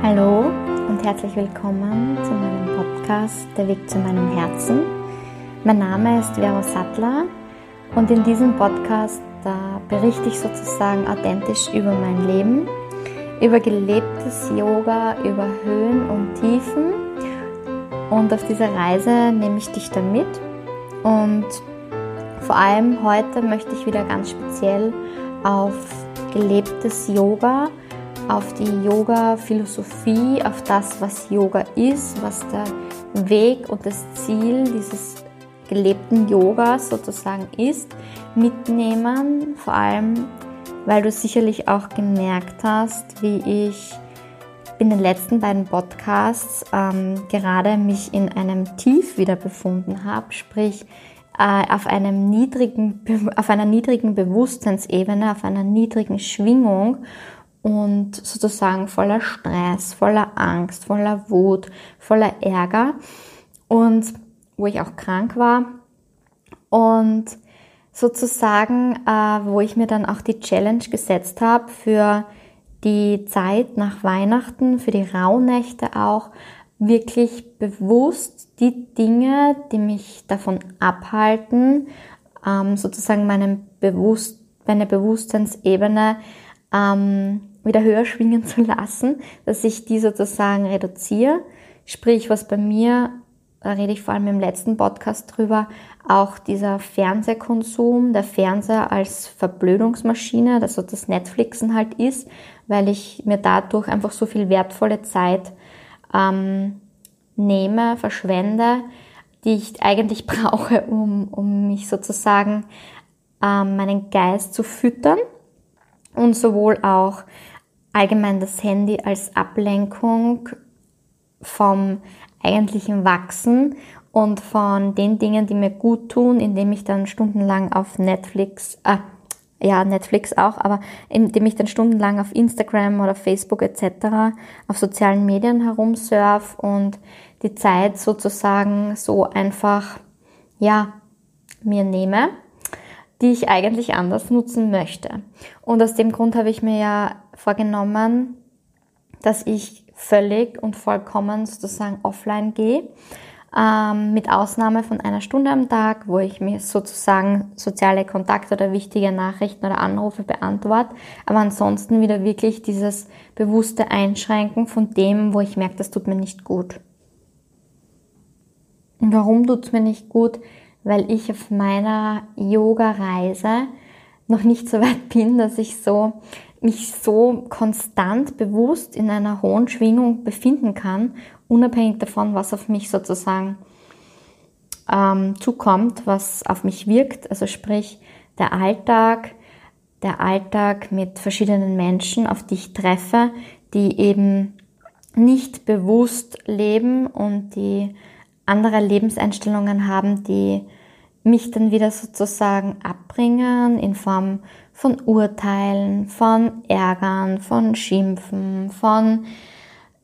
Hallo und herzlich willkommen zu meinem Podcast Der Weg zu meinem Herzen. Mein Name ist Vero Sattler und in diesem Podcast da berichte ich sozusagen authentisch über mein Leben, über gelebtes Yoga, über Höhen und Tiefen. Und auf dieser Reise nehme ich dich dann mit. Und vor allem heute möchte ich wieder ganz speziell auf gelebtes Yoga, auf die Yoga-Philosophie, auf das, was Yoga ist, was der Weg und das Ziel dieses gelebten Yogas sozusagen ist, mitnehmen. Vor allem, weil du sicherlich auch gemerkt hast, wie ich in den letzten beiden Podcasts ähm, gerade mich in einem Tief wieder befunden habe, sprich auf, einem niedrigen, auf einer niedrigen Bewusstseinsebene, auf einer niedrigen Schwingung und sozusagen voller Stress, voller Angst, voller Wut, voller Ärger und wo ich auch krank war und sozusagen, äh, wo ich mir dann auch die Challenge gesetzt habe für die Zeit nach Weihnachten, für die Rauhnächte auch, wirklich bewusst die Dinge, die mich davon abhalten, ähm, sozusagen meinem Bewusst meine Bewusstseinsebene ähm, wieder höher schwingen zu lassen, dass ich die sozusagen reduziere. Sprich, was bei mir, da rede ich vor allem im letzten Podcast drüber, auch dieser Fernsehkonsum, der Fernseher als Verblödungsmaschine, also das Netflixen halt ist, weil ich mir dadurch einfach so viel wertvolle Zeit ähm, nehme, verschwende, die ich eigentlich brauche, um, um mich sozusagen ähm, meinen Geist zu füttern und sowohl auch allgemein das Handy als Ablenkung vom eigentlichen Wachsen und von den Dingen, die mir gut tun, indem ich dann stundenlang auf Netflix, äh, ja, Netflix auch, aber indem ich dann stundenlang auf Instagram oder Facebook etc. auf sozialen Medien herumsurf und die Zeit sozusagen so einfach, ja, mir nehme, die ich eigentlich anders nutzen möchte. Und aus dem Grund habe ich mir ja vorgenommen, dass ich völlig und vollkommen sozusagen offline gehe ähm, mit Ausnahme von einer Stunde am Tag, wo ich mir sozusagen soziale Kontakte oder wichtige Nachrichten oder Anrufe beantworte, aber ansonsten wieder wirklich dieses bewusste Einschränken von dem, wo ich merke, das tut mir nicht gut. Und warum tut es mir nicht gut? Weil ich auf meiner Yoga-Reise noch nicht so weit bin, dass ich so mich so konstant bewusst in einer hohen Schwingung befinden kann unabhängig davon, was auf mich sozusagen ähm, zukommt, was auf mich wirkt. Also sprich der Alltag, der Alltag mit verschiedenen Menschen, auf die ich treffe, die eben nicht bewusst leben und die andere Lebenseinstellungen haben, die mich dann wieder sozusagen abbringen in Form von Urteilen, von Ärgern, von Schimpfen, von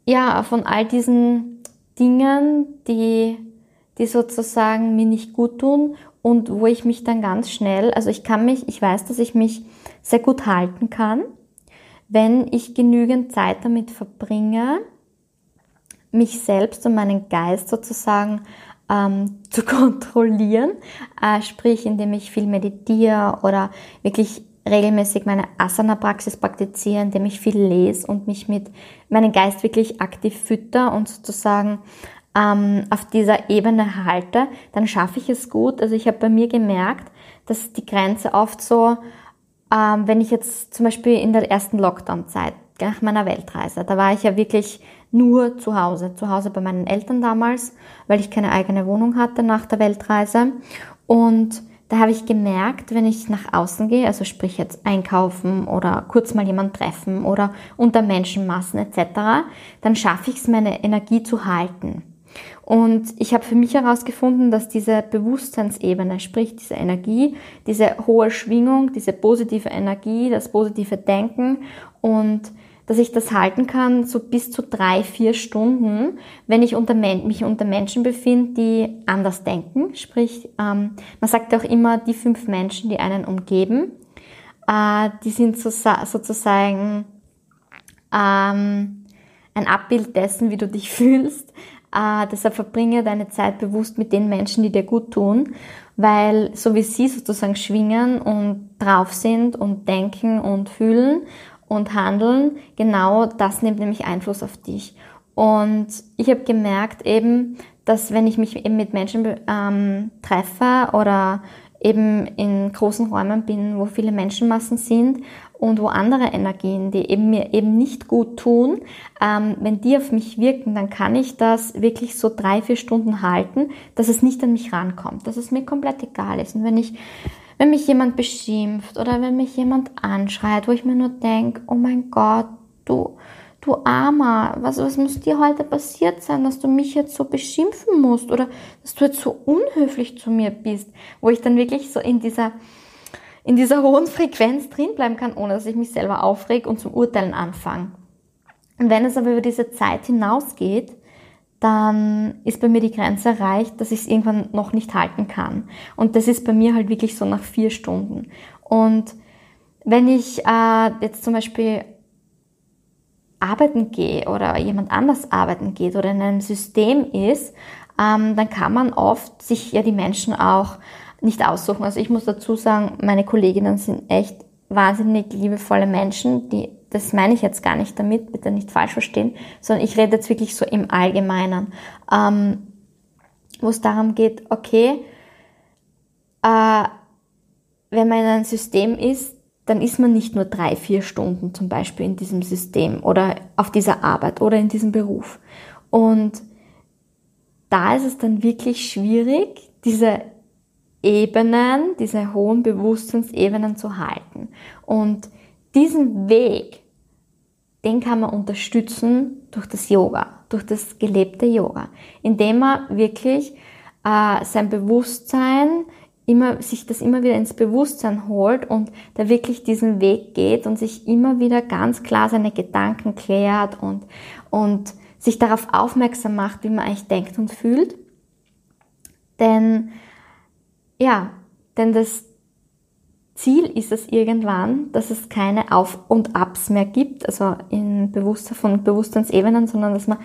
ja, von all diesen Dingen, die, die sozusagen mir nicht gut tun und wo ich mich dann ganz schnell, also ich kann mich, ich weiß, dass ich mich sehr gut halten kann, wenn ich genügend Zeit damit verbringe, mich selbst und meinen Geist sozusagen ähm, zu kontrollieren, äh, sprich indem ich viel meditiere oder wirklich regelmäßig meine Asana-Praxis praktiziere, indem ich viel lese und mich mit meinem Geist wirklich aktiv fütter und sozusagen ähm, auf dieser Ebene halte, dann schaffe ich es gut. Also ich habe bei mir gemerkt, dass die Grenze oft so, ähm, wenn ich jetzt zum Beispiel in der ersten Lockdown-Zeit nach meiner Weltreise, da war ich ja wirklich nur zu Hause, zu Hause bei meinen Eltern damals, weil ich keine eigene Wohnung hatte nach der Weltreise und da habe ich gemerkt, wenn ich nach außen gehe, also sprich jetzt einkaufen oder kurz mal jemand treffen oder unter Menschenmassen etc., dann schaffe ich es, meine Energie zu halten. Und ich habe für mich herausgefunden, dass diese Bewusstseinsebene, sprich diese Energie, diese hohe Schwingung, diese positive Energie, das positive Denken und dass ich das halten kann, so bis zu drei, vier Stunden, wenn ich unter, mich unter Menschen befinde, die anders denken. Sprich, ähm, man sagt auch immer, die fünf Menschen, die einen umgeben, äh, die sind so, sozusagen ähm, ein Abbild dessen, wie du dich fühlst. Äh, deshalb verbringe deine Zeit bewusst mit den Menschen, die dir gut tun, weil so wie sie sozusagen schwingen und drauf sind und denken und fühlen und handeln, genau das nimmt nämlich Einfluss auf dich. Und ich habe gemerkt eben, dass wenn ich mich eben mit Menschen ähm, treffe oder eben in großen Räumen bin, wo viele Menschenmassen sind und wo andere Energien, die eben mir eben nicht gut tun, ähm, wenn die auf mich wirken, dann kann ich das wirklich so drei, vier Stunden halten, dass es nicht an mich rankommt, dass es mir komplett egal ist. Und wenn ich wenn mich jemand beschimpft oder wenn mich jemand anschreit, wo ich mir nur denke, oh mein Gott, du, du Armer, was, was muss dir heute passiert sein, dass du mich jetzt so beschimpfen musst oder dass du jetzt so unhöflich zu mir bist, wo ich dann wirklich so in dieser, in dieser hohen Frequenz drin bleiben kann, ohne dass ich mich selber aufreg und zum Urteilen anfange. Und wenn es aber über diese Zeit hinausgeht, dann ist bei mir die Grenze erreicht, dass ich es irgendwann noch nicht halten kann. Und das ist bei mir halt wirklich so nach vier Stunden. Und wenn ich äh, jetzt zum Beispiel arbeiten gehe oder jemand anders arbeiten geht oder in einem System ist, ähm, dann kann man oft sich ja die Menschen auch nicht aussuchen. Also ich muss dazu sagen, meine Kolleginnen sind echt wahnsinnig liebevolle Menschen, die das meine ich jetzt gar nicht damit, bitte nicht falsch verstehen, sondern ich rede jetzt wirklich so im Allgemeinen, ähm, wo es darum geht, okay, äh, wenn man in einem System ist, dann ist man nicht nur drei, vier Stunden zum Beispiel in diesem System oder auf dieser Arbeit oder in diesem Beruf. Und da ist es dann wirklich schwierig, diese Ebenen, diese hohen Bewusstseinsebenen zu halten. Und diesen Weg, den kann man unterstützen durch das Yoga, durch das gelebte Yoga, indem man wirklich äh, sein Bewusstsein immer, sich das immer wieder ins Bewusstsein holt und da wirklich diesen Weg geht und sich immer wieder ganz klar seine Gedanken klärt und, und sich darauf aufmerksam macht, wie man eigentlich denkt und fühlt. Denn, ja, denn das, Ziel ist es irgendwann, dass es keine Auf- und Abs mehr gibt, also in Bewusstsein von Bewusstseinsebenen, sondern dass man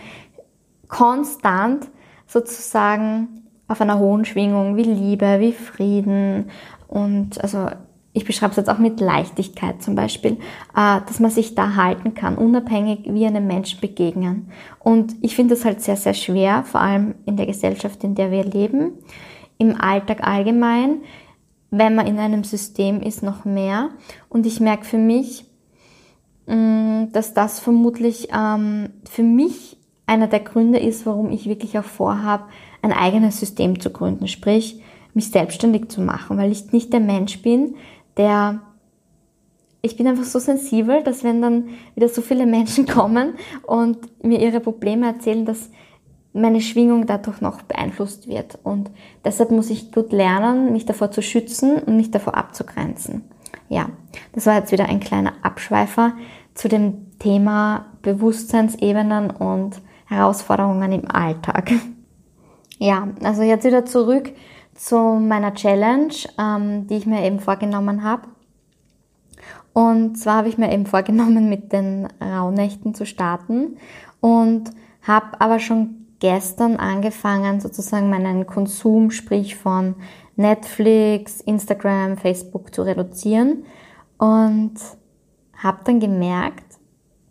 konstant sozusagen auf einer hohen Schwingung wie Liebe, wie Frieden und also ich beschreibe es jetzt auch mit Leichtigkeit zum Beispiel, äh, dass man sich da halten kann, unabhängig wie einem Menschen begegnen. Und ich finde das halt sehr, sehr schwer, vor allem in der Gesellschaft, in der wir leben, im Alltag allgemein, wenn man in einem System ist, noch mehr. Und ich merke für mich, mm, dass das vermutlich ähm, für mich einer der Gründe ist, warum ich wirklich auch vorhabe, ein eigenes System zu gründen, sprich mich selbstständig zu machen, weil ich nicht der Mensch bin, der ich bin einfach so sensibel, dass wenn dann wieder so viele Menschen kommen und mir ihre Probleme erzählen, dass meine Schwingung dadurch noch beeinflusst wird. Und deshalb muss ich gut lernen, mich davor zu schützen und mich davor abzugrenzen. Ja, das war jetzt wieder ein kleiner Abschweifer zu dem Thema Bewusstseinsebenen und Herausforderungen im Alltag. Ja, also jetzt wieder zurück zu meiner Challenge, ähm, die ich mir eben vorgenommen habe. Und zwar habe ich mir eben vorgenommen, mit den Rauhnächten zu starten und habe aber schon gestern angefangen, sozusagen meinen Konsum, sprich von Netflix, Instagram, Facebook zu reduzieren und habe dann gemerkt,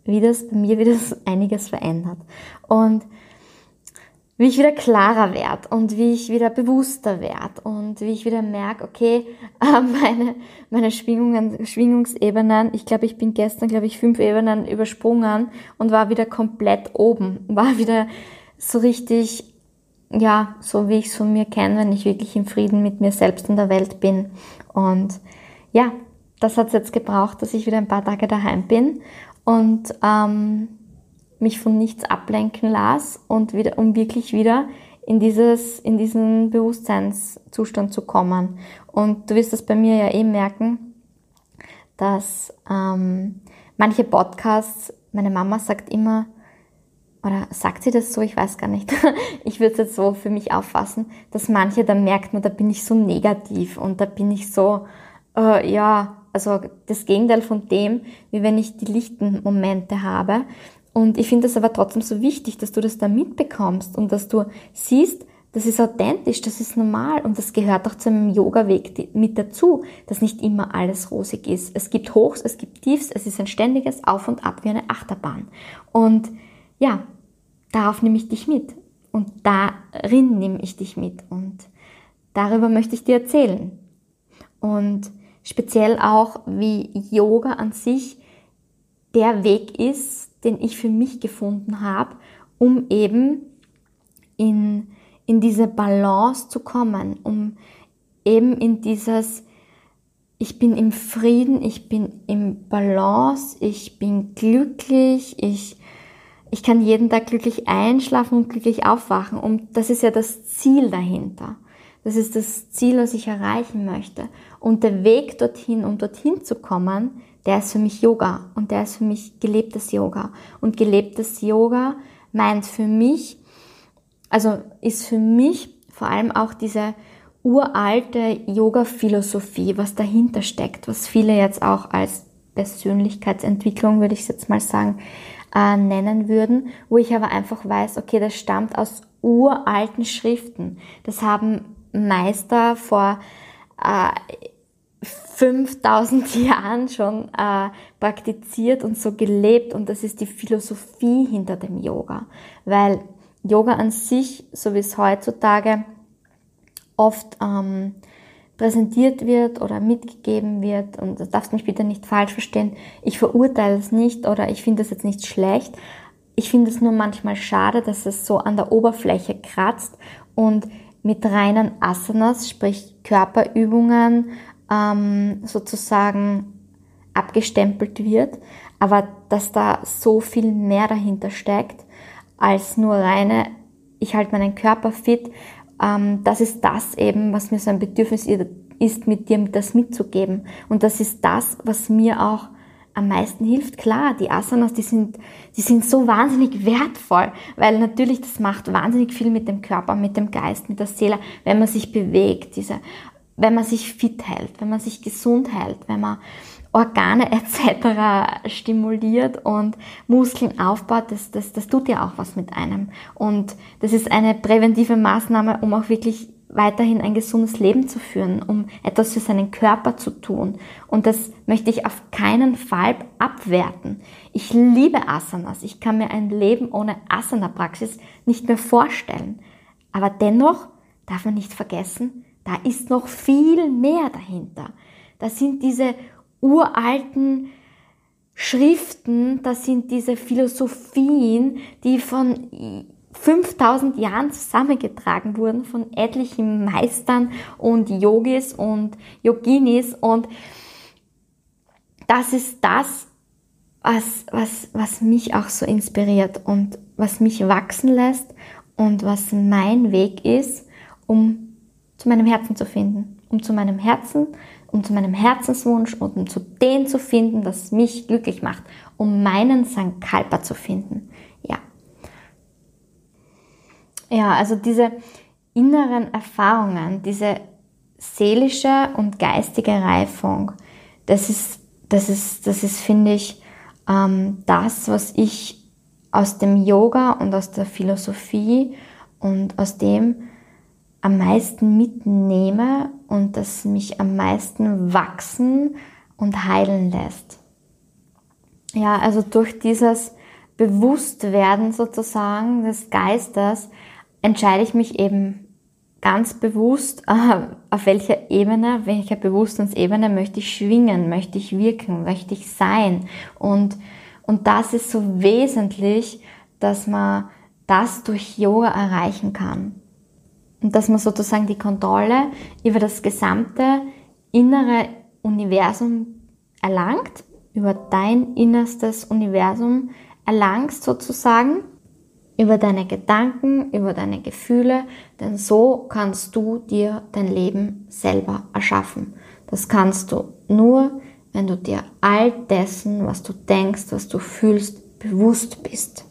wie das bei mir wieder einiges verändert. Und wie ich wieder klarer werde und wie ich wieder bewusster werde und wie ich wieder merke, okay, meine, meine Schwingungen, Schwingungsebenen, ich glaube, ich bin gestern, glaube ich, fünf Ebenen übersprungen und war wieder komplett oben, war wieder so richtig, ja, so wie ich es von mir kenne, wenn ich wirklich im Frieden mit mir selbst in der Welt bin. Und ja, das hat es jetzt gebraucht, dass ich wieder ein paar Tage daheim bin und ähm, mich von nichts ablenken las und wieder, um wirklich wieder in dieses, in diesen Bewusstseinszustand zu kommen. Und du wirst das bei mir ja eh merken, dass ähm, manche Podcasts meine Mama sagt immer, oder sagt sie das so, ich weiß gar nicht. ich würde es jetzt so für mich auffassen, dass manche, da merkt man, da bin ich so negativ und da bin ich so, äh, ja, also das Gegenteil von dem, wie wenn ich die lichten Momente habe. Und ich finde es aber trotzdem so wichtig, dass du das da mitbekommst und dass du siehst, das ist authentisch, das ist normal und das gehört auch zu einem Yoga-Weg mit dazu, dass nicht immer alles rosig ist. Es gibt Hochs, es gibt Tiefs, es ist ein ständiges Auf und Ab wie eine Achterbahn. Und ja, darauf nehme ich dich mit und darin nehme ich dich mit und darüber möchte ich dir erzählen. Und speziell auch, wie Yoga an sich der Weg ist, den ich für mich gefunden habe, um eben in in diese Balance zu kommen, um eben in dieses, ich bin im Frieden, ich bin im Balance, ich bin glücklich, ich, ich kann jeden Tag glücklich einschlafen und glücklich aufwachen. Und das ist ja das Ziel dahinter. Das ist das Ziel, was ich erreichen möchte. Und der Weg dorthin, um dorthin zu kommen, der ist für mich Yoga und der ist für mich gelebtes Yoga. Und gelebtes Yoga meint für mich, also ist für mich vor allem auch diese uralte Yoga-Philosophie, was dahinter steckt, was viele jetzt auch als Persönlichkeitsentwicklung, würde ich jetzt mal sagen, äh, nennen würden, wo ich aber einfach weiß, okay, das stammt aus uralten Schriften. Das haben Meister vor äh, 5000 Jahren schon äh, praktiziert und so gelebt und das ist die Philosophie hinter dem Yoga, weil Yoga an sich, so wie es heutzutage oft ähm, präsentiert wird oder mitgegeben wird, und das darfst mich bitte nicht falsch verstehen, ich verurteile es nicht oder ich finde es jetzt nicht schlecht. Ich finde es nur manchmal schade, dass es so an der Oberfläche kratzt und mit reinen Asanas, sprich Körperübungen, ähm, sozusagen abgestempelt wird, aber dass da so viel mehr dahinter steckt als nur reine, ich halte meinen Körper fit. Ähm, das ist das eben, was mir so ein Bedürfnis ist, mit dir das mitzugeben. Und das ist das, was mir auch am meisten hilft. Klar, die Asanas, die sind, die sind so wahnsinnig wertvoll, weil natürlich das macht wahnsinnig viel mit dem Körper, mit dem Geist, mit der Seele, wenn man sich bewegt, diese, wenn man sich fit hält, wenn man sich gesund hält, wenn man Organe etc. stimuliert und Muskeln aufbaut, das, das, das tut ja auch was mit einem. Und das ist eine präventive Maßnahme, um auch wirklich weiterhin ein gesundes Leben zu führen, um etwas für seinen Körper zu tun. Und das möchte ich auf keinen Fall abwerten. Ich liebe Asanas. Ich kann mir ein Leben ohne Asana-Praxis nicht mehr vorstellen. Aber dennoch darf man nicht vergessen, da ist noch viel mehr dahinter. Da sind diese uralten Schriften, das sind diese Philosophien, die von 5000 Jahren zusammengetragen wurden von etlichen Meistern und Yogis und Yoginis. Und das ist das, was, was, was mich auch so inspiriert und was mich wachsen lässt und was mein Weg ist, um zu meinem Herzen zu finden, um zu meinem Herzen um zu meinem Herzenswunsch und um zu dem zu finden, das mich glücklich macht, um meinen Sankalpa zu finden. Ja. Ja, also diese inneren Erfahrungen, diese seelische und geistige Reifung, das ist, das ist, das ist, finde ich, ähm, das, was ich aus dem Yoga und aus der Philosophie und aus dem, am meisten mitnehme und das mich am meisten wachsen und heilen lässt. Ja, also durch dieses Bewusstwerden sozusagen des Geistes entscheide ich mich eben ganz bewusst, auf welcher Ebene, welcher Bewusstseinsebene möchte ich schwingen, möchte ich wirken, möchte ich sein. Und, und das ist so wesentlich, dass man das durch Yoga erreichen kann. Und dass man sozusagen die Kontrolle über das gesamte innere Universum erlangt, über dein innerstes Universum erlangst sozusagen, über deine Gedanken, über deine Gefühle, denn so kannst du dir dein Leben selber erschaffen. Das kannst du nur, wenn du dir all dessen, was du denkst, was du fühlst, bewusst bist.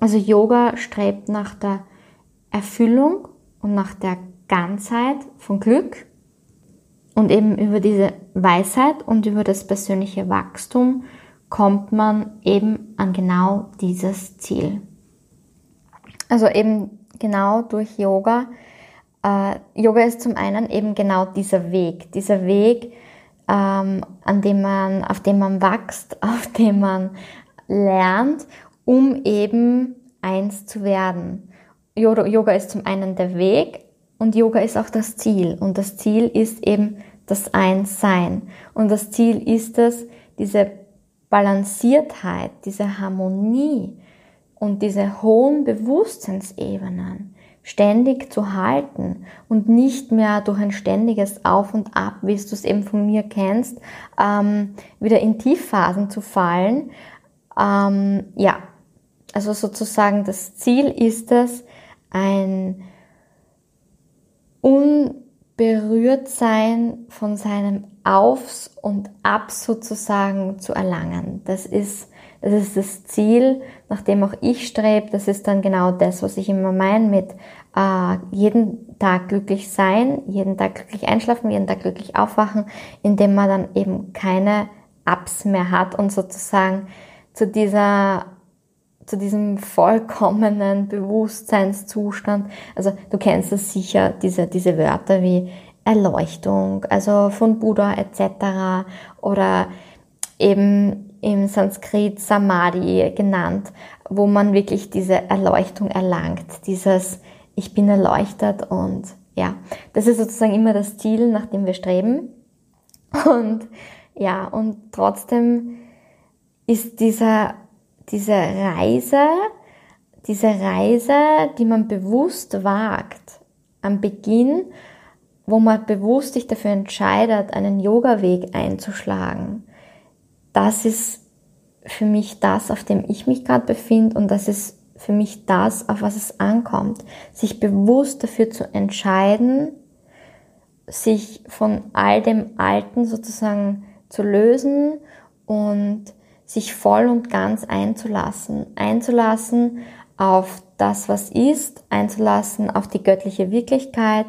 Also Yoga strebt nach der Erfüllung und nach der Ganzheit von Glück und eben über diese Weisheit und über das persönliche Wachstum kommt man eben an genau dieses Ziel. Also eben genau durch Yoga. Äh, Yoga ist zum einen eben genau dieser Weg, dieser Weg, ähm, an dem man, auf dem man wächst, auf dem man lernt, um eben eins zu werden. Yoga ist zum einen der Weg und Yoga ist auch das Ziel. Und das Ziel ist eben das Einssein. Und das Ziel ist es, diese Balanciertheit, diese Harmonie und diese hohen Bewusstseinsebenen ständig zu halten und nicht mehr durch ein ständiges Auf und Ab, wie du es eben von mir kennst, ähm, wieder in Tiefphasen zu fallen. Ähm, ja, also sozusagen das Ziel ist es, ein unberührt sein von seinem Aufs und Abs sozusagen zu erlangen. Das ist, das ist das Ziel, nach dem auch ich strebe. Das ist dann genau das, was ich immer meine mit äh, jeden Tag glücklich sein, jeden Tag glücklich einschlafen, jeden Tag glücklich aufwachen, indem man dann eben keine Ups mehr hat und sozusagen zu dieser zu diesem vollkommenen Bewusstseinszustand. Also du kennst es sicher, diese, diese Wörter wie Erleuchtung, also von Buddha etc. oder eben im Sanskrit Samadhi genannt, wo man wirklich diese Erleuchtung erlangt, dieses ich bin erleuchtet und ja, das ist sozusagen immer das Ziel, nach dem wir streben. Und ja, und trotzdem ist dieser, diese Reise, diese Reise, die man bewusst wagt, am Beginn, wo man bewusst sich dafür entscheidet, einen Yoga-Weg einzuschlagen, das ist für mich das, auf dem ich mich gerade befinde und das ist für mich das, auf was es ankommt. Sich bewusst dafür zu entscheiden, sich von all dem Alten sozusagen zu lösen und sich voll und ganz einzulassen. Einzulassen auf das, was ist, einzulassen auf die göttliche Wirklichkeit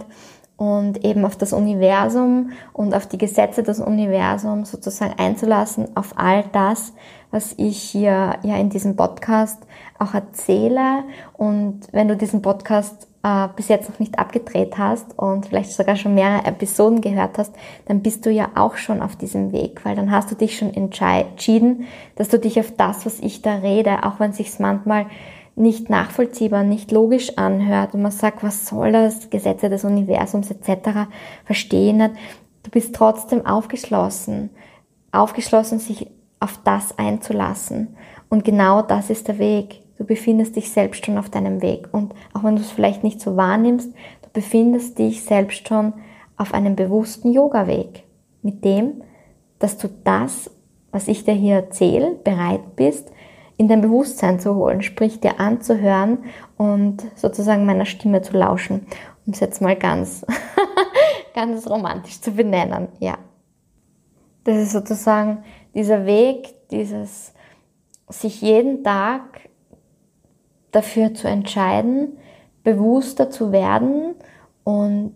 und eben auf das Universum und auf die Gesetze des Universums sozusagen einzulassen, auf all das, was ich hier ja in diesem Podcast auch erzähle. Und wenn du diesen Podcast äh, bis jetzt noch nicht abgedreht hast und vielleicht sogar schon mehrere Episoden gehört hast, dann bist du ja auch schon auf diesem Weg, weil dann hast du dich schon entschieden, dass du dich auf das, was ich da rede, auch wenn sich's manchmal nicht nachvollziehbar, nicht logisch anhört und man sagt, was soll das, Gesetze des Universums etc., verstehen nicht. Du bist trotzdem aufgeschlossen, aufgeschlossen, sich auf das einzulassen. Und genau das ist der Weg. Du befindest dich selbst schon auf deinem Weg. Und auch wenn du es vielleicht nicht so wahrnimmst, du befindest dich selbst schon auf einem bewussten Yoga-Weg. Mit dem, dass du das, was ich dir hier erzähle, bereit bist, in dein Bewusstsein zu holen, sprich dir anzuhören und sozusagen meiner Stimme zu lauschen, um es jetzt mal ganz, ganz romantisch zu benennen, ja. Das ist sozusagen dieser Weg, dieses sich jeden Tag dafür zu entscheiden, bewusster zu werden und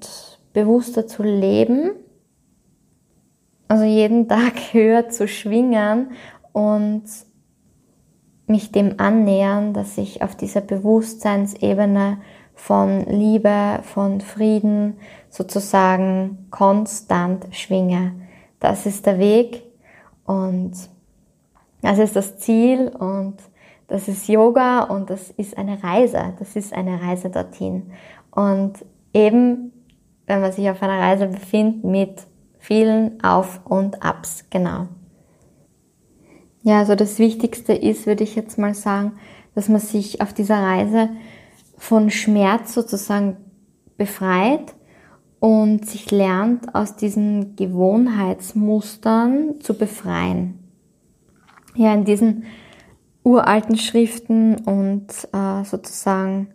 bewusster zu leben, also jeden Tag höher zu schwingen und mich dem annähern, dass ich auf dieser Bewusstseinsebene von Liebe, von Frieden sozusagen konstant schwinge. Das ist der Weg und das ist das Ziel und das ist Yoga und das ist eine Reise. Das ist eine Reise dorthin. Und eben, wenn man sich auf einer Reise befindet mit vielen Auf und Abs, genau. Ja, also das Wichtigste ist, würde ich jetzt mal sagen, dass man sich auf dieser Reise von Schmerz sozusagen befreit und sich lernt, aus diesen Gewohnheitsmustern zu befreien. Ja, in diesen uralten Schriften und äh, sozusagen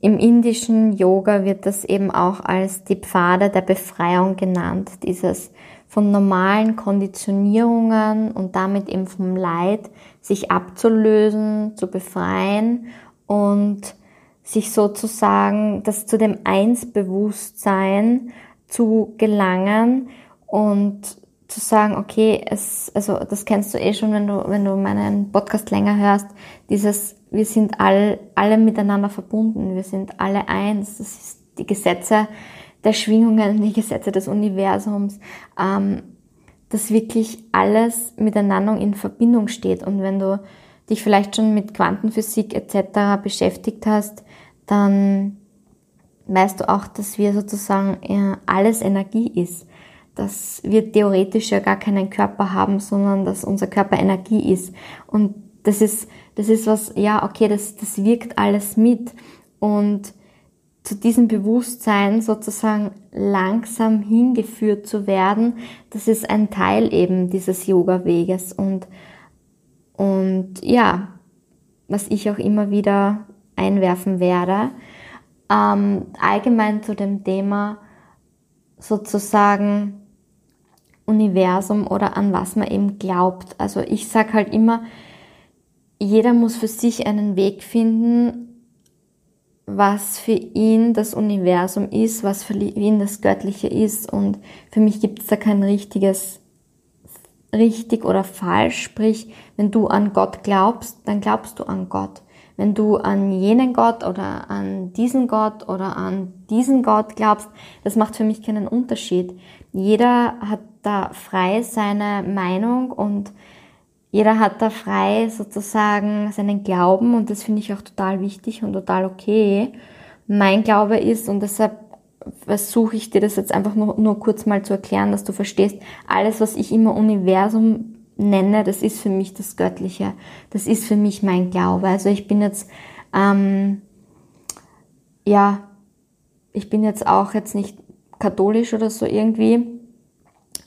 im indischen Yoga wird das eben auch als die Pfade der Befreiung genannt, dieses von normalen Konditionierungen und damit eben vom Leid sich abzulösen, zu befreien und sich sozusagen das zu dem Einsbewusstsein zu gelangen und zu sagen, okay, es, also das kennst du eh schon, wenn du, wenn du meinen Podcast länger hörst, dieses, wir sind all, alle miteinander verbunden, wir sind alle eins, das ist die Gesetze der Schwingungen, die Gesetze des Universums, ähm, dass wirklich alles miteinander in Verbindung steht. Und wenn du dich vielleicht schon mit Quantenphysik etc. beschäftigt hast, dann weißt du auch, dass wir sozusagen äh, alles Energie ist. Dass wir theoretisch ja gar keinen Körper haben, sondern dass unser Körper Energie ist. Und das ist, das ist was, ja, okay, das, das wirkt alles mit. Und zu diesem Bewusstsein sozusagen langsam hingeführt zu werden, das ist ein Teil eben dieses Yoga-Weges und, und ja, was ich auch immer wieder einwerfen werde. Ähm, allgemein zu dem Thema sozusagen Universum oder an was man eben glaubt. Also ich sage halt immer, jeder muss für sich einen Weg finden, was für ihn das Universum ist, was für ihn das Göttliche ist. Und für mich gibt es da kein richtiges richtig oder falsch. Sprich, wenn du an Gott glaubst, dann glaubst du an Gott. Wenn du an jenen Gott oder an diesen Gott oder an diesen Gott glaubst, das macht für mich keinen Unterschied. Jeder hat da frei seine Meinung und jeder hat da frei sozusagen seinen Glauben und das finde ich auch total wichtig und total okay. Mein Glaube ist und deshalb versuche ich dir das jetzt einfach nur, nur kurz mal zu erklären, dass du verstehst, alles, was ich immer Universum nenne, das ist für mich das Göttliche. Das ist für mich mein Glaube. Also ich bin jetzt, ähm, ja, ich bin jetzt auch jetzt nicht katholisch oder so irgendwie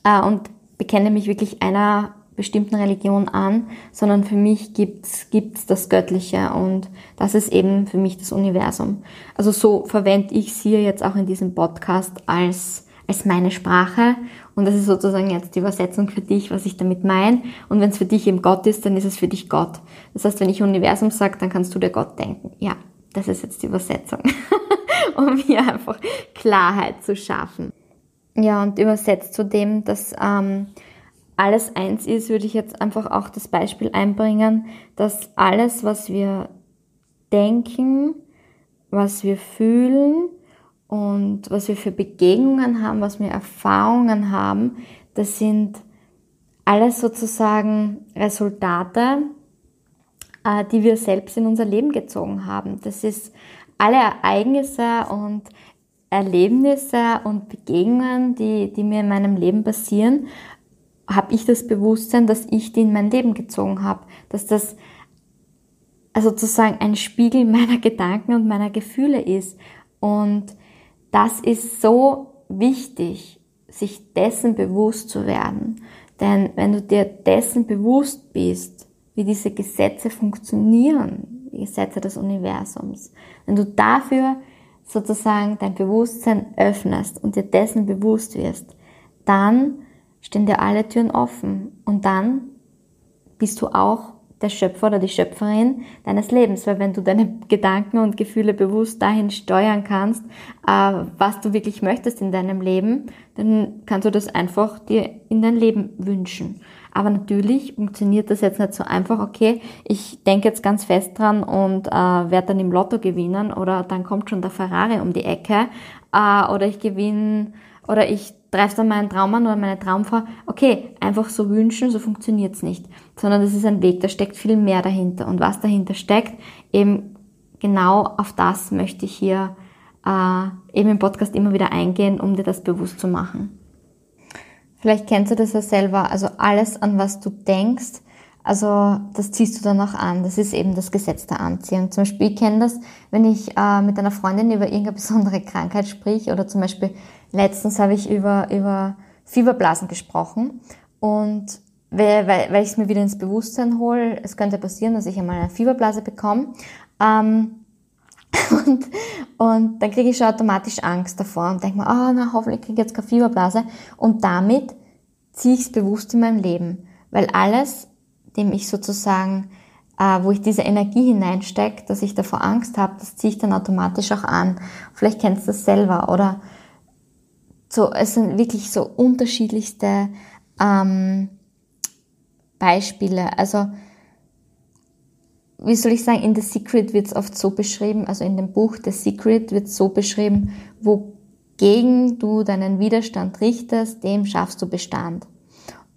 äh, und bekenne mich wirklich einer bestimmten Religion an, sondern für mich gibt's gibt's das Göttliche und das ist eben für mich das Universum. Also so verwende ich es hier jetzt auch in diesem Podcast als als meine Sprache und das ist sozusagen jetzt die Übersetzung für dich, was ich damit meine. Und wenn es für dich eben Gott ist, dann ist es für dich Gott. Das heißt, wenn ich Universum sage, dann kannst du dir Gott denken. Ja, das ist jetzt die Übersetzung, um hier einfach Klarheit zu schaffen. Ja, und übersetzt zu dem, dass ähm, alles eins ist, würde ich jetzt einfach auch das Beispiel einbringen, dass alles, was wir denken, was wir fühlen und was wir für Begegnungen haben, was wir Erfahrungen haben, das sind alles sozusagen Resultate, äh, die wir selbst in unser Leben gezogen haben. Das ist alle Ereignisse und Erlebnisse und Begegnungen, die, die mir in meinem Leben passieren, habe ich das Bewusstsein, dass ich die in mein Leben gezogen habe, dass das also sozusagen ein Spiegel meiner Gedanken und meiner Gefühle ist. Und das ist so wichtig, sich dessen bewusst zu werden. Denn wenn du dir dessen bewusst bist, wie diese Gesetze funktionieren, die Gesetze des Universums, wenn du dafür sozusagen dein Bewusstsein öffnest und dir dessen bewusst wirst, dann stehen dir alle Türen offen und dann bist du auch der Schöpfer oder die Schöpferin deines Lebens, weil wenn du deine Gedanken und Gefühle bewusst dahin steuern kannst, äh, was du wirklich möchtest in deinem Leben, dann kannst du das einfach dir in dein Leben wünschen. Aber natürlich funktioniert das jetzt nicht so einfach, okay, ich denke jetzt ganz fest dran und äh, werde dann im Lotto gewinnen oder dann kommt schon der Ferrari um die Ecke äh, oder ich gewinne oder ich treffe dann meinen Traum an oder meine Traumfrau. Okay, einfach so wünschen, so funktioniert's nicht. Sondern das ist ein Weg, da steckt viel mehr dahinter. Und was dahinter steckt, eben genau auf das möchte ich hier äh, eben im Podcast immer wieder eingehen, um dir das bewusst zu machen. Vielleicht kennst du das ja selber, also alles, an was du denkst, also das ziehst du dann auch an. Das ist eben das Gesetz der Anziehung. Zum Beispiel, ich kenne das, wenn ich äh, mit einer Freundin über irgendeine besondere Krankheit sprich oder zum Beispiel letztens habe ich über, über Fieberblasen gesprochen und weil, weil, weil ich es mir wieder ins Bewusstsein hole, es könnte passieren, dass ich einmal eine Fieberblase bekomme. Ähm, und, und dann kriege ich schon automatisch Angst davor und denke mir, oh, na, hoffentlich kriege ich jetzt keine Fieberblase. Und damit ziehe ich es bewusst in meinem Leben, weil alles, dem ich sozusagen, äh, wo ich diese Energie hineinstecke, dass ich davor Angst habe, das ziehe ich dann automatisch auch an. Vielleicht kennst du das selber oder so, es sind wirklich so unterschiedlichste ähm, Beispiele. Also wie soll ich sagen, in The Secret wird es oft so beschrieben, also in dem Buch The Secret wird es so beschrieben, wogegen du deinen Widerstand richtest, dem schaffst du Bestand.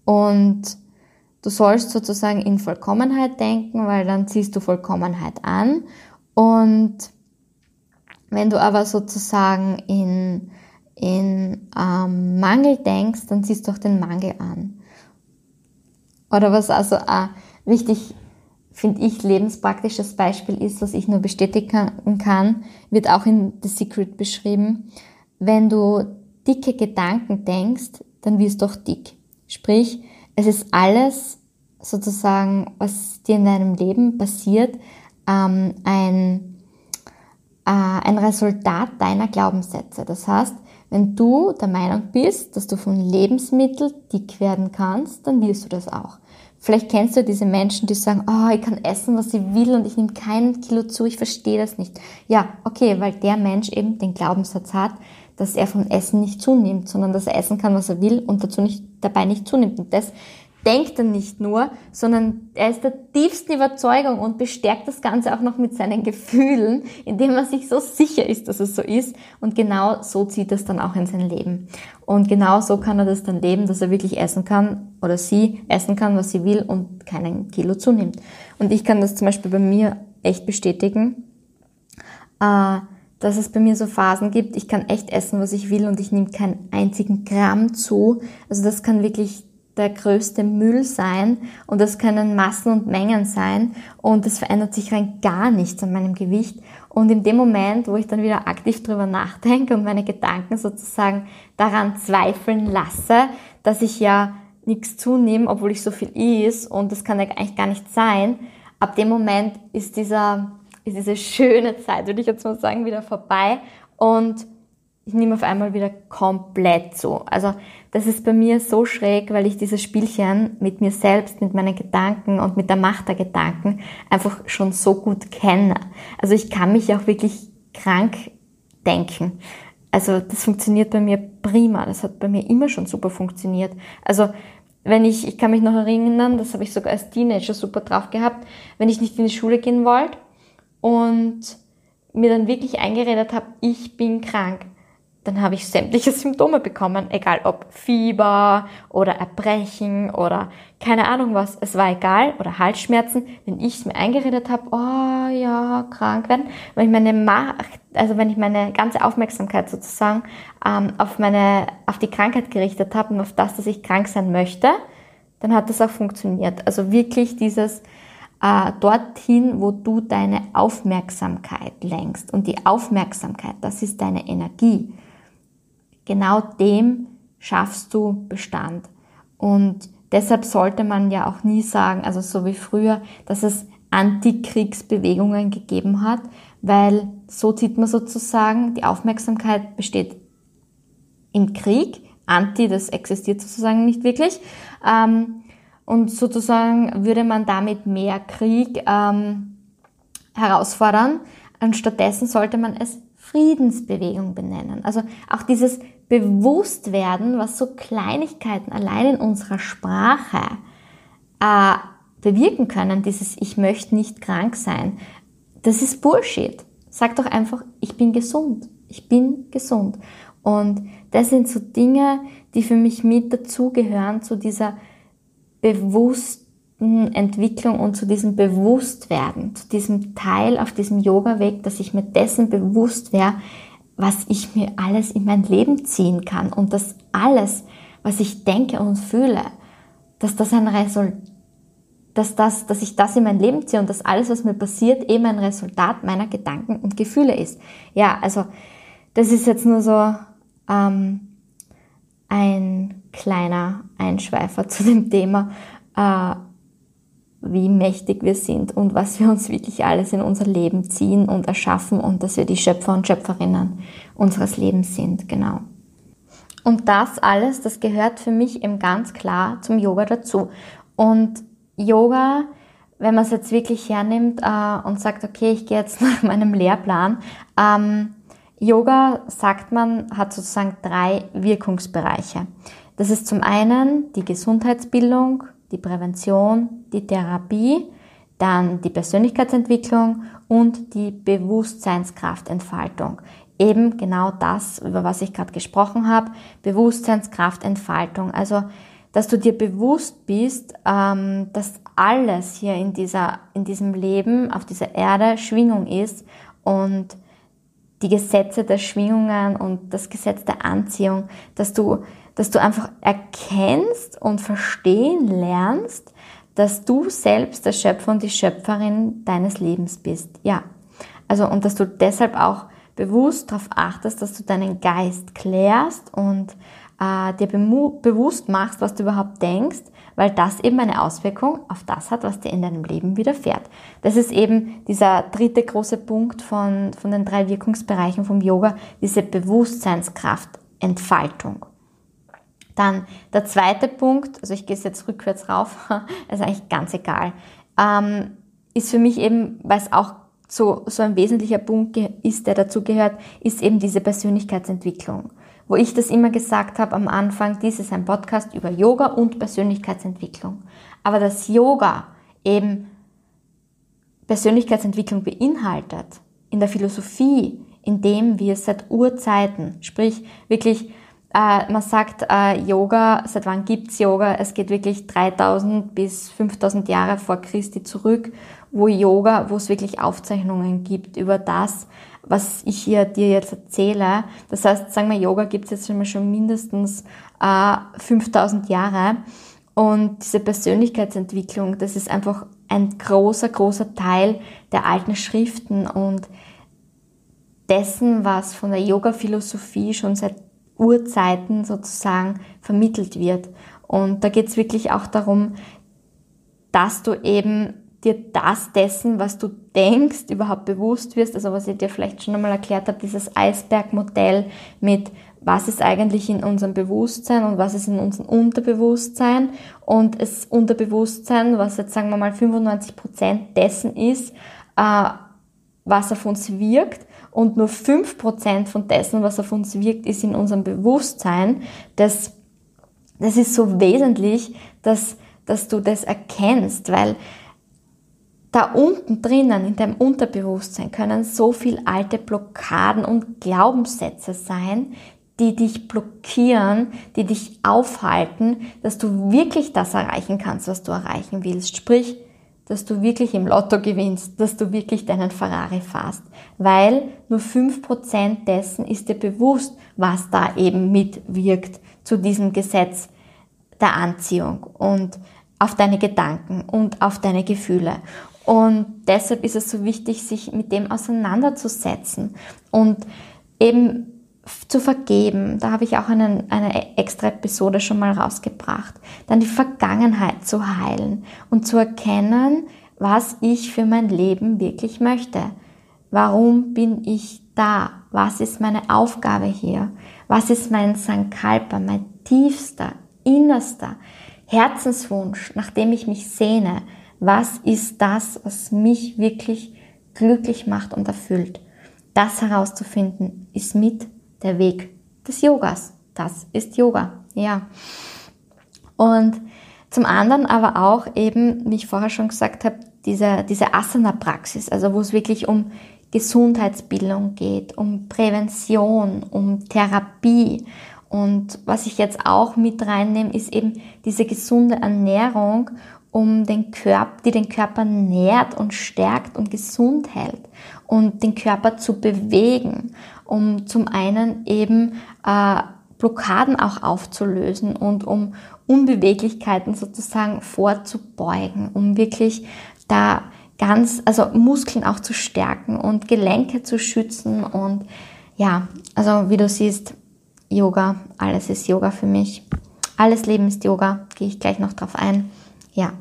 Und du sollst sozusagen in Vollkommenheit denken, weil dann ziehst du Vollkommenheit an. Und wenn du aber sozusagen in, in ähm, Mangel denkst, dann ziehst du auch den Mangel an. Oder was also äh, richtig finde ich, lebenspraktisches Beispiel ist, was ich nur bestätigen kann, wird auch in The Secret beschrieben. Wenn du dicke Gedanken denkst, dann wirst du auch dick. Sprich, es ist alles sozusagen, was dir in deinem Leben passiert, ähm, ein, äh, ein Resultat deiner Glaubenssätze. Das heißt, wenn du der Meinung bist, dass du von Lebensmitteln dick werden kannst, dann wirst du das auch. Vielleicht kennst du diese Menschen, die sagen, oh, ich kann essen, was ich will und ich nehme kein Kilo zu, ich verstehe das nicht. Ja, okay, weil der Mensch eben den Glaubenssatz hat, dass er vom Essen nicht zunimmt, sondern dass er essen kann, was er will und dazu nicht, dabei nicht zunimmt. Und das denkt er nicht nur, sondern er ist der tiefsten Überzeugung und bestärkt das Ganze auch noch mit seinen Gefühlen, indem er sich so sicher ist, dass es so ist. Und genau so zieht er es dann auch in sein Leben. Und genau so kann er das dann leben, dass er wirklich essen kann oder sie essen kann, was sie will und keinen Kilo zunimmt. Und ich kann das zum Beispiel bei mir echt bestätigen, äh, dass es bei mir so Phasen gibt, ich kann echt essen, was ich will und ich nehme keinen einzigen Gramm zu. Also das kann wirklich der größte Müll sein. Und das können Massen und Mengen sein. Und es verändert sich rein gar nichts an meinem Gewicht. Und in dem Moment, wo ich dann wieder aktiv drüber nachdenke und meine Gedanken sozusagen daran zweifeln lasse, dass ich ja nichts zunehme, obwohl ich so viel is und das kann ja eigentlich gar nicht sein, ab dem Moment ist dieser, ist diese schöne Zeit, würde ich jetzt mal sagen, wieder vorbei. Und ich nehme auf einmal wieder komplett zu. Also das ist bei mir so schräg, weil ich dieses Spielchen mit mir selbst, mit meinen Gedanken und mit der Macht der Gedanken einfach schon so gut kenne. Also ich kann mich auch wirklich krank denken. Also das funktioniert bei mir prima. Das hat bei mir immer schon super funktioniert. Also wenn ich, ich kann mich noch erinnern, das habe ich sogar als Teenager super drauf gehabt, wenn ich nicht in die Schule gehen wollte und mir dann wirklich eingeredet habe, ich bin krank, dann habe ich sämtliche Symptome bekommen, egal ob Fieber oder Erbrechen oder keine Ahnung was. Es war egal oder Halsschmerzen, wenn ich es mir eingeredet habe, oh ja, krank werden, wenn ich meine Macht, also wenn ich meine ganze Aufmerksamkeit sozusagen ähm, auf meine, auf die Krankheit gerichtet habe und auf das, dass ich krank sein möchte, dann hat das auch funktioniert. Also wirklich dieses äh, dorthin, wo du deine Aufmerksamkeit lenkst. Und die Aufmerksamkeit, das ist deine Energie genau dem schaffst du Bestand. Und deshalb sollte man ja auch nie sagen, also so wie früher, dass es Antikriegsbewegungen gegeben hat, weil so sieht man sozusagen, die Aufmerksamkeit besteht im Krieg. Anti, das existiert sozusagen nicht wirklich. Ähm, und sozusagen würde man damit mehr Krieg ähm, herausfordern. Anstattdessen sollte man es Friedensbewegung benennen. Also auch dieses Bewusstwerden, was so Kleinigkeiten allein in unserer Sprache äh, bewirken können, dieses Ich möchte nicht krank sein, das ist Bullshit. Sag doch einfach, ich bin gesund. Ich bin gesund. Und das sind so Dinge, die für mich mit dazugehören zu dieser bewussten Entwicklung und zu diesem Bewusstwerden, zu diesem Teil auf diesem Yoga-Weg, dass ich mir dessen bewusst wäre, was ich mir alles in mein Leben ziehen kann und dass alles, was ich denke und fühle, dass das ein Resultat dass, das, dass ich das in mein Leben ziehe und dass alles, was mir passiert, eben ein Resultat meiner Gedanken und Gefühle ist. Ja, also das ist jetzt nur so ähm, ein kleiner Einschweifer zu dem Thema, äh, wie mächtig wir sind und was wir uns wirklich alles in unser Leben ziehen und erschaffen und dass wir die Schöpfer und Schöpferinnen unseres Lebens sind, genau. Und das alles, das gehört für mich eben ganz klar zum Yoga dazu. Und Yoga, wenn man es jetzt wirklich hernimmt äh, und sagt, okay, ich gehe jetzt nach meinem Lehrplan, ähm, Yoga, sagt man, hat sozusagen drei Wirkungsbereiche. Das ist zum einen die Gesundheitsbildung, die Prävention, die Therapie, dann die Persönlichkeitsentwicklung und die Bewusstseinskraftentfaltung. Eben genau das, über was ich gerade gesprochen habe, Bewusstseinskraftentfaltung. Also, dass du dir bewusst bist, ähm, dass alles hier in, dieser, in diesem Leben, auf dieser Erde Schwingung ist und die Gesetze der Schwingungen und das Gesetz der Anziehung, dass du, dass du einfach erkennst und verstehen lernst, dass du selbst der Schöpfer und die Schöpferin deines Lebens bist. Ja. Also, und dass du deshalb auch bewusst darauf achtest, dass du deinen Geist klärst und äh, dir bewusst machst, was du überhaupt denkst, weil das eben eine Auswirkung auf das hat, was dir in deinem Leben widerfährt. Das ist eben dieser dritte große Punkt von, von den drei Wirkungsbereichen vom Yoga, diese Bewusstseinskraft, Entfaltung. Dann der zweite Punkt, also ich gehe jetzt rückwärts rauf, ist eigentlich ganz egal, ähm, ist für mich eben, weil es auch so, so ein wesentlicher Punkt ist, der dazu gehört, ist eben diese Persönlichkeitsentwicklung. Wo ich das immer gesagt habe am Anfang, dies ist ein Podcast über Yoga und Persönlichkeitsentwicklung. Aber dass Yoga eben Persönlichkeitsentwicklung beinhaltet, in der Philosophie, in dem wir seit Urzeiten, sprich wirklich äh, man sagt, äh, Yoga, seit wann gibt's Yoga? Es geht wirklich 3000 bis 5000 Jahre vor Christi zurück, wo Yoga, wo es wirklich Aufzeichnungen gibt über das, was ich hier dir jetzt erzähle. Das heißt, sagen wir, Yoga gibt's jetzt schon mindestens äh, 5000 Jahre. Und diese Persönlichkeitsentwicklung, das ist einfach ein großer, großer Teil der alten Schriften und dessen, was von der Yoga-Philosophie schon seit Urzeiten sozusagen vermittelt wird. Und da geht es wirklich auch darum, dass du eben dir das dessen, was du denkst, überhaupt bewusst wirst. Also was ich dir vielleicht schon einmal erklärt habe, dieses Eisbergmodell mit was ist eigentlich in unserem Bewusstsein und was ist in unserem Unterbewusstsein. Und das Unterbewusstsein, was jetzt sagen wir mal 95 Prozent dessen ist, äh, was auf uns wirkt, und nur 5% von dessen, was auf uns wirkt, ist in unserem Bewusstsein. Das, das ist so wesentlich, dass, dass du das erkennst, weil da unten drinnen in deinem Unterbewusstsein können so viel alte Blockaden und Glaubenssätze sein, die dich blockieren, die dich aufhalten, dass du wirklich das erreichen kannst, was du erreichen willst. Sprich, dass du wirklich im Lotto gewinnst, dass du wirklich deinen Ferrari fahrst, weil nur 5% dessen ist dir bewusst, was da eben mitwirkt zu diesem Gesetz der Anziehung und auf deine Gedanken und auf deine Gefühle. Und deshalb ist es so wichtig, sich mit dem auseinanderzusetzen und eben zu vergeben. Da habe ich auch einen, eine extra Episode schon mal rausgebracht. Dann die Vergangenheit zu heilen und zu erkennen, was ich für mein Leben wirklich möchte. Warum bin ich da? Was ist meine Aufgabe hier? Was ist mein Sankalpa, mein tiefster, innerster Herzenswunsch, nach dem ich mich sehne? Was ist das, was mich wirklich glücklich macht und erfüllt? Das herauszufinden ist mit der Weg des Yogas. Das ist Yoga, ja. Und zum anderen aber auch eben, wie ich vorher schon gesagt habe, diese, diese Asana-Praxis, also wo es wirklich um Gesundheitsbildung geht, um Prävention, um Therapie. Und was ich jetzt auch mit reinnehme, ist eben diese gesunde Ernährung, um den Körper, die den Körper nährt und stärkt und gesund hält und den Körper zu bewegen um zum einen eben äh, Blockaden auch aufzulösen und um Unbeweglichkeiten sozusagen vorzubeugen, um wirklich da ganz, also Muskeln auch zu stärken und Gelenke zu schützen und ja, also wie du siehst, Yoga, alles ist Yoga für mich. Alles Leben ist Yoga, gehe ich gleich noch drauf ein. Ja.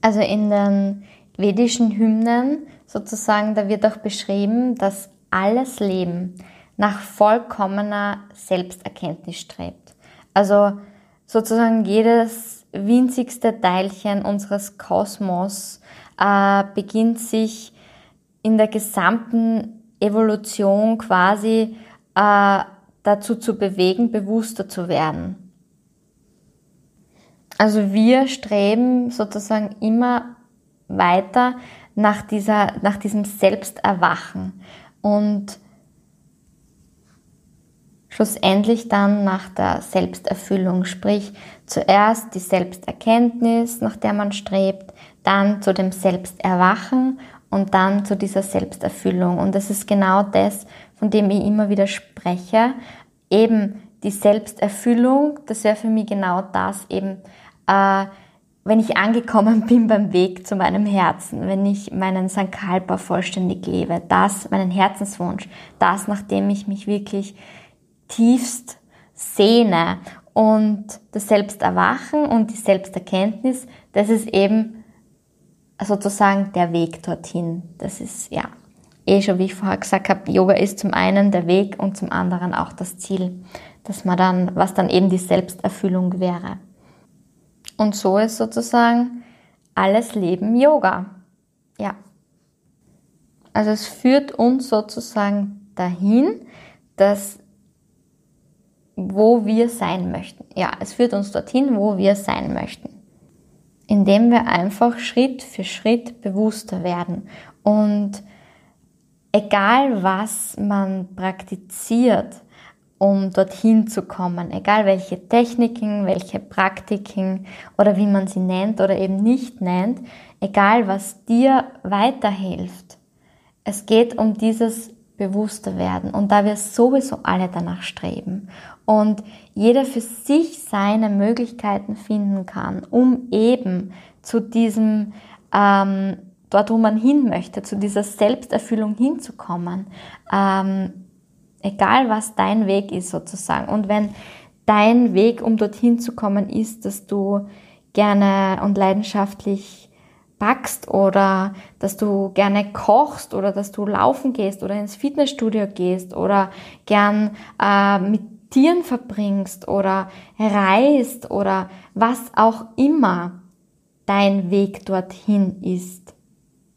Also in den vedischen Hymnen sozusagen, da wird auch beschrieben, dass alles Leben nach vollkommener Selbsterkenntnis strebt. Also sozusagen jedes winzigste Teilchen unseres Kosmos äh, beginnt sich in der gesamten Evolution quasi äh, dazu zu bewegen, bewusster zu werden. Also wir streben sozusagen immer weiter nach, dieser, nach diesem Selbsterwachen und schlussendlich dann nach der Selbsterfüllung, sprich zuerst die Selbsterkenntnis, nach der man strebt, dann zu dem Selbsterwachen und dann zu dieser Selbsterfüllung. Und das ist genau das, von dem ich immer wieder spreche. Eben die Selbsterfüllung, das wäre für mich genau das eben, äh, wenn ich angekommen bin beim Weg zu meinem Herzen, wenn ich meinen Sankalpa vollständig lebe, das, meinen Herzenswunsch, das, nachdem ich mich wirklich tiefst sehne und das Selbsterwachen und die Selbsterkenntnis, das ist eben sozusagen der Weg dorthin. Das ist ja eh schon, wie ich vorher gesagt habe, Yoga ist zum einen der Weg und zum anderen auch das Ziel, dass man dann, was dann eben die Selbsterfüllung wäre. Und so ist sozusagen alles Leben Yoga. Ja. Also es führt uns sozusagen dahin, dass wo wir sein möchten. Ja, es führt uns dorthin, wo wir sein möchten indem wir einfach Schritt für Schritt bewusster werden. Und egal was man praktiziert, um dorthin zu kommen, egal welche Techniken, welche Praktiken oder wie man sie nennt oder eben nicht nennt, egal was dir weiterhilft. Es geht um dieses bewusster werden und da wir sowieso alle danach streben und jeder für sich seine Möglichkeiten finden kann, um eben zu diesem, ähm, dort wo man hin möchte, zu dieser Selbsterfüllung hinzukommen, ähm, egal was dein Weg ist sozusagen. Und wenn dein Weg, um dorthin zu kommen, ist, dass du gerne und leidenschaftlich backst oder dass du gerne kochst oder dass du laufen gehst oder ins Fitnessstudio gehst oder gern äh, mit Tieren verbringst oder reist oder was auch immer dein Weg dorthin ist.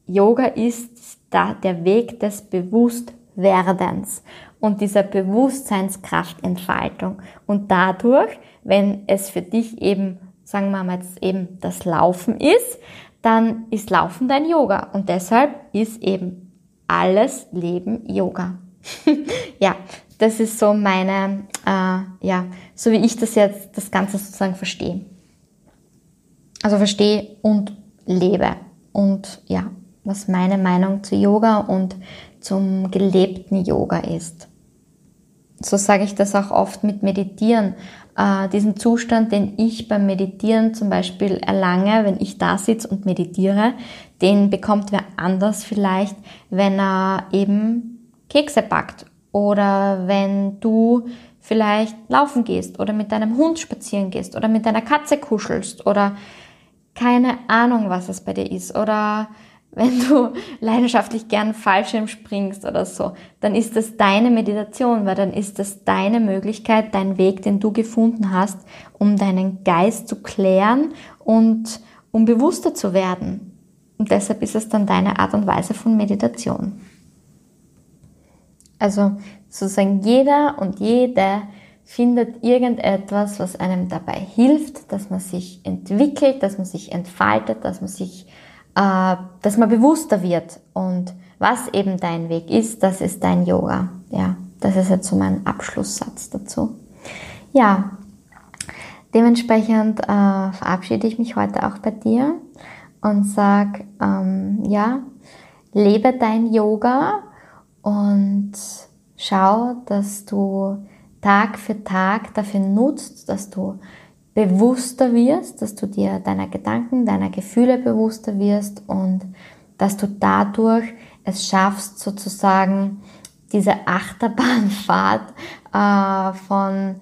Yoga ist da der Weg des Bewusstwerdens und dieser Bewusstseinskraftentfaltung. Und dadurch, wenn es für dich eben, sagen wir mal jetzt eben das Laufen ist, dann ist Laufen dein Yoga. Und deshalb ist eben alles Leben Yoga. ja, das ist so meine, äh, ja, so wie ich das jetzt, das Ganze sozusagen verstehe. Also verstehe und lebe. Und ja, was meine Meinung zu Yoga und zum gelebten Yoga ist. So sage ich das auch oft mit Meditieren. Äh, diesen Zustand, den ich beim Meditieren zum Beispiel erlange, wenn ich da sitze und meditiere, den bekommt wer anders vielleicht, wenn er eben Kekse backt oder wenn du vielleicht laufen gehst oder mit deinem Hund spazieren gehst oder mit deiner Katze kuschelst oder keine Ahnung, was es bei dir ist oder wenn du leidenschaftlich gern Fallschirm springst oder so, dann ist das deine Meditation, weil dann ist das deine Möglichkeit, dein Weg, den du gefunden hast, um deinen Geist zu klären und um bewusster zu werden. Und deshalb ist es dann deine Art und Weise von Meditation. Also sozusagen jeder und jede findet irgendetwas, was einem dabei hilft, dass man sich entwickelt, dass man sich entfaltet, dass man sich, äh, dass man bewusster wird. Und was eben dein Weg ist, das ist dein Yoga. Ja, das ist jetzt so mein Abschlusssatz dazu. Ja, dementsprechend äh, verabschiede ich mich heute auch bei dir und sag, ähm, ja, lebe dein Yoga und schau, dass du Tag für Tag dafür nutzt, dass du bewusster wirst, dass du dir deiner Gedanken, deiner Gefühle bewusster wirst und dass du dadurch es schaffst, sozusagen diese Achterbahnfahrt äh, von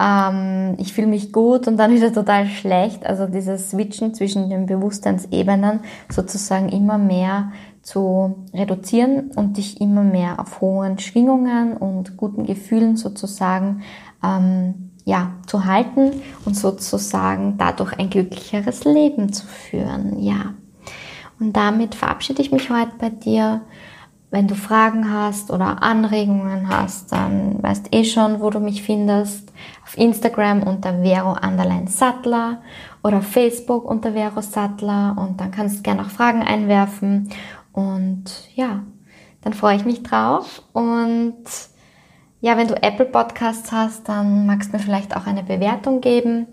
ähm, ich fühle mich gut und dann wieder total schlecht, also dieses Switchen zwischen den Bewusstseinsebenen sozusagen immer mehr zu reduzieren und dich immer mehr auf hohen Schwingungen und guten Gefühlen sozusagen ähm, ja, zu halten und sozusagen dadurch ein glücklicheres Leben zu führen. Ja. Und damit verabschiede ich mich heute bei dir. Wenn du Fragen hast oder Anregungen hast, dann weißt eh schon, wo du mich findest. Auf Instagram unter Vero Underline Sattler oder Facebook unter Vero Sattler und dann kannst du gerne auch Fragen einwerfen und ja, dann freue ich mich drauf und ja, wenn du Apple Podcasts hast, dann magst du mir vielleicht auch eine Bewertung geben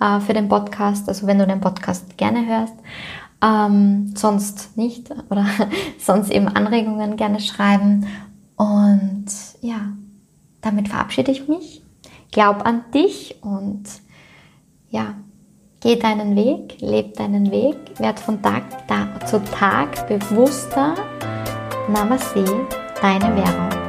äh, für den Podcast, also wenn du den Podcast gerne hörst. Ähm, sonst nicht oder sonst eben Anregungen gerne schreiben. Und ja, damit verabschiede ich mich. Glaub an dich und ja, geh deinen Weg, leb deinen Weg, werd von Tag zu Tag bewusster. Namaste, deine Währung.